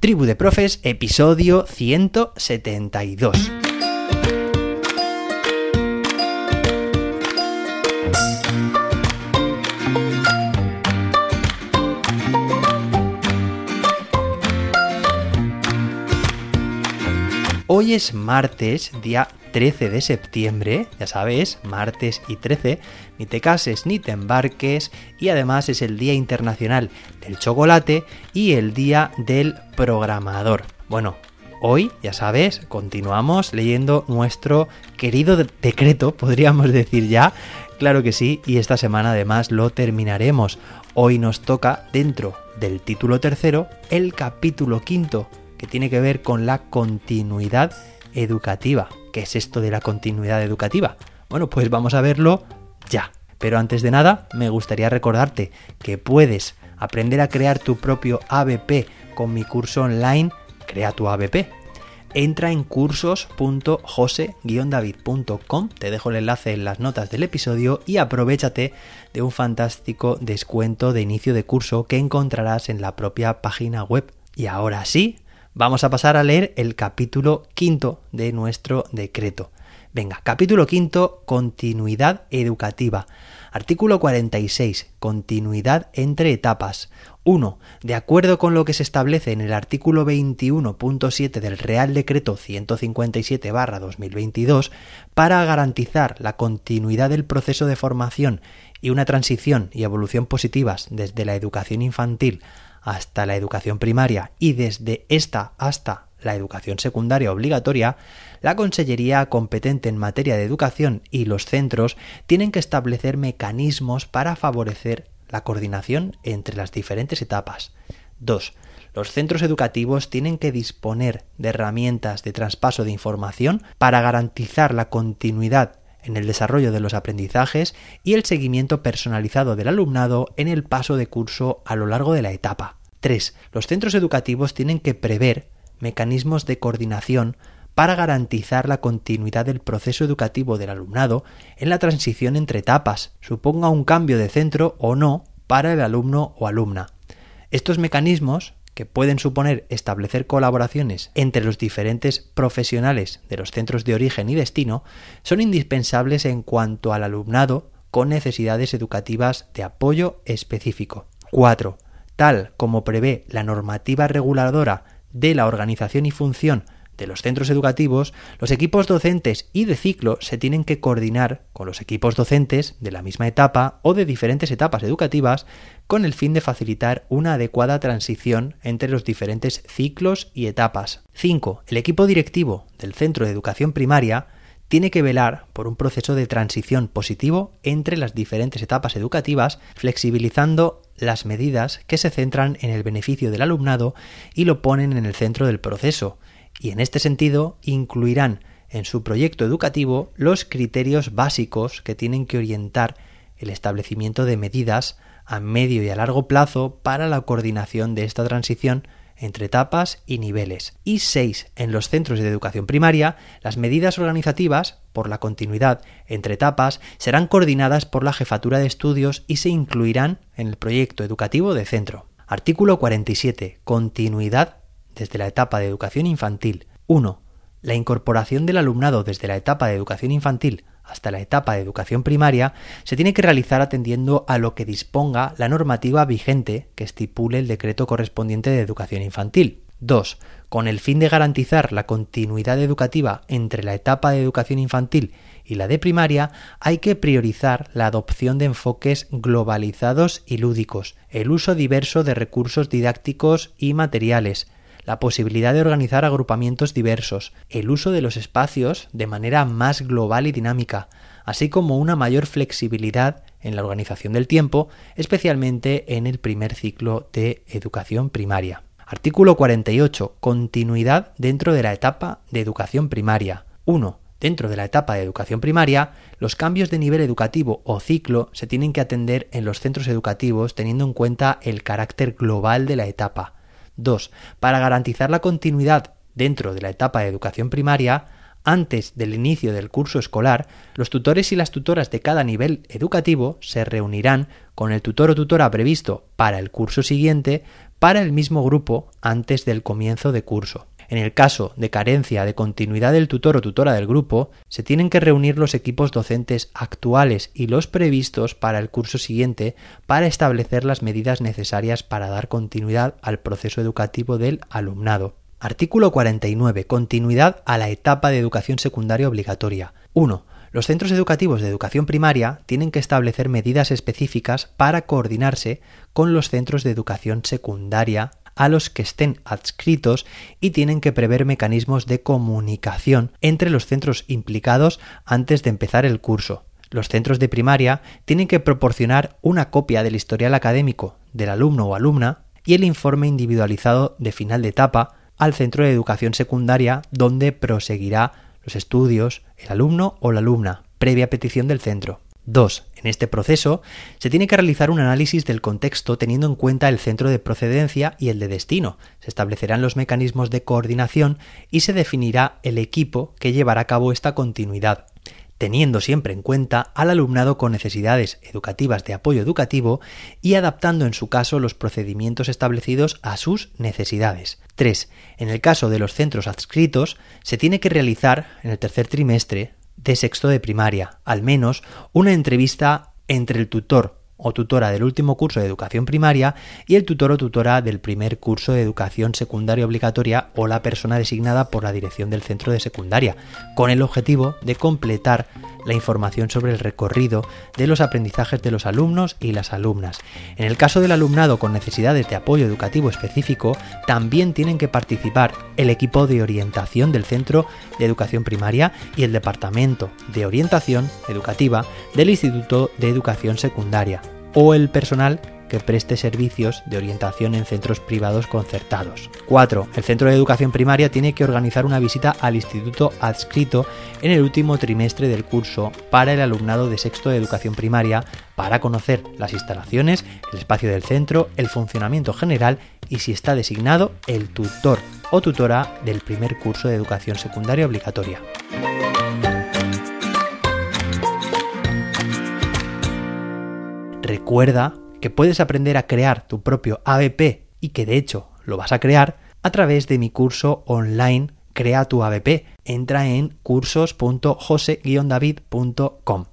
Tribu de Profes, episodio 172. Hoy es martes, día 13 de septiembre, ya sabes, martes y 13, ni te cases ni te embarques, y además es el Día Internacional del Chocolate y el Día del Programador. Bueno, hoy, ya sabes, continuamos leyendo nuestro querido decreto, podríamos decir ya, claro que sí, y esta semana además lo terminaremos. Hoy nos toca, dentro del título tercero, el capítulo quinto, que tiene que ver con la continuidad educativa. ¿Qué es esto de la continuidad educativa? Bueno, pues vamos a verlo ya. Pero antes de nada, me gustaría recordarte que puedes aprender a crear tu propio ABP con mi curso online Crea tu ABP. Entra en cursos.jose-david.com, te dejo el enlace en las notas del episodio y aprovechate de un fantástico descuento de inicio de curso que encontrarás en la propia página web. Y ahora sí, vamos a pasar a leer el capítulo quinto de nuestro decreto. Venga, capítulo quinto, continuidad educativa. Artículo 46. Continuidad entre etapas. 1. De acuerdo con lo que se establece en el artículo 21.7 del Real Decreto 157-2022, para garantizar la continuidad del proceso de formación y una transición y evolución positivas desde la educación infantil hasta la educación primaria y desde esta hasta la educación secundaria obligatoria, la Consellería competente en materia de educación y los centros tienen que establecer mecanismos para favorecer la coordinación entre las diferentes etapas. 2. Los centros educativos tienen que disponer de herramientas de traspaso de información para garantizar la continuidad en el desarrollo de los aprendizajes y el seguimiento personalizado del alumnado en el paso de curso a lo largo de la etapa. 3. Los centros educativos tienen que prever mecanismos de coordinación para garantizar la continuidad del proceso educativo del alumnado en la transición entre etapas, suponga un cambio de centro o no para el alumno o alumna. Estos mecanismos, que pueden suponer establecer colaboraciones entre los diferentes profesionales de los centros de origen y destino, son indispensables en cuanto al alumnado con necesidades educativas de apoyo específico. 4. Tal como prevé la normativa reguladora de la organización y función de los centros educativos, los equipos docentes y de ciclo se tienen que coordinar con los equipos docentes de la misma etapa o de diferentes etapas educativas con el fin de facilitar una adecuada transición entre los diferentes ciclos y etapas. 5. El equipo directivo del centro de educación primaria tiene que velar por un proceso de transición positivo entre las diferentes etapas educativas, flexibilizando las medidas que se centran en el beneficio del alumnado y lo ponen en el centro del proceso, y en este sentido incluirán en su proyecto educativo los criterios básicos que tienen que orientar el establecimiento de medidas a medio y a largo plazo para la coordinación de esta transición entre etapas y niveles. Y 6. En los centros de educación primaria, las medidas organizativas, por la continuidad entre etapas, serán coordinadas por la jefatura de estudios y se incluirán en el proyecto educativo de centro. Artículo 47. Continuidad desde la etapa de educación infantil. 1. La incorporación del alumnado desde la etapa de educación infantil hasta la etapa de educación primaria se tiene que realizar atendiendo a lo que disponga la normativa vigente que estipule el decreto correspondiente de educación infantil. 2. Con el fin de garantizar la continuidad educativa entre la etapa de educación infantil y la de primaria, hay que priorizar la adopción de enfoques globalizados y lúdicos, el uso diverso de recursos didácticos y materiales, la posibilidad de organizar agrupamientos diversos, el uso de los espacios de manera más global y dinámica, así como una mayor flexibilidad en la organización del tiempo, especialmente en el primer ciclo de educación primaria. Artículo 48. Continuidad dentro de la etapa de educación primaria. 1. Dentro de la etapa de educación primaria, los cambios de nivel educativo o ciclo se tienen que atender en los centros educativos teniendo en cuenta el carácter global de la etapa. 2. Para garantizar la continuidad dentro de la etapa de educación primaria, antes del inicio del curso escolar, los tutores y las tutoras de cada nivel educativo se reunirán con el tutor o tutora previsto para el curso siguiente para el mismo grupo antes del comienzo de curso. En el caso de carencia de continuidad del tutor o tutora del grupo, se tienen que reunir los equipos docentes actuales y los previstos para el curso siguiente para establecer las medidas necesarias para dar continuidad al proceso educativo del alumnado. Artículo 49. Continuidad a la etapa de educación secundaria obligatoria. 1. Los centros educativos de educación primaria tienen que establecer medidas específicas para coordinarse con los centros de educación secundaria a los que estén adscritos y tienen que prever mecanismos de comunicación entre los centros implicados antes de empezar el curso. Los centros de primaria tienen que proporcionar una copia del historial académico del alumno o alumna y el informe individualizado de final de etapa al centro de educación secundaria donde proseguirá los estudios el alumno o la alumna, previa petición del centro. 2. En este proceso se tiene que realizar un análisis del contexto teniendo en cuenta el centro de procedencia y el de destino. Se establecerán los mecanismos de coordinación y se definirá el equipo que llevará a cabo esta continuidad, teniendo siempre en cuenta al alumnado con necesidades educativas de apoyo educativo y adaptando en su caso los procedimientos establecidos a sus necesidades. 3. En el caso de los centros adscritos, se tiene que realizar en el tercer trimestre de sexto de primaria, al menos una entrevista entre el tutor o tutora del último curso de educación primaria y el tutor o tutora del primer curso de educación secundaria obligatoria o la persona designada por la dirección del centro de secundaria, con el objetivo de completar la información sobre el recorrido de los aprendizajes de los alumnos y las alumnas. En el caso del alumnado con necesidades de apoyo educativo específico, también tienen que participar el equipo de orientación del centro de educación primaria y el departamento de orientación educativa del Instituto de Educación Secundaria o el personal que preste servicios de orientación en centros privados concertados. 4. El centro de educación primaria tiene que organizar una visita al instituto adscrito en el último trimestre del curso para el alumnado de sexto de educación primaria para conocer las instalaciones, el espacio del centro, el funcionamiento general y si está designado el tutor o tutora del primer curso de educación secundaria obligatoria. Recuerda que puedes aprender a crear tu propio ABP y que de hecho lo vas a crear a través de mi curso online Crea tu ABP. Entra en cursos.jose-david.com.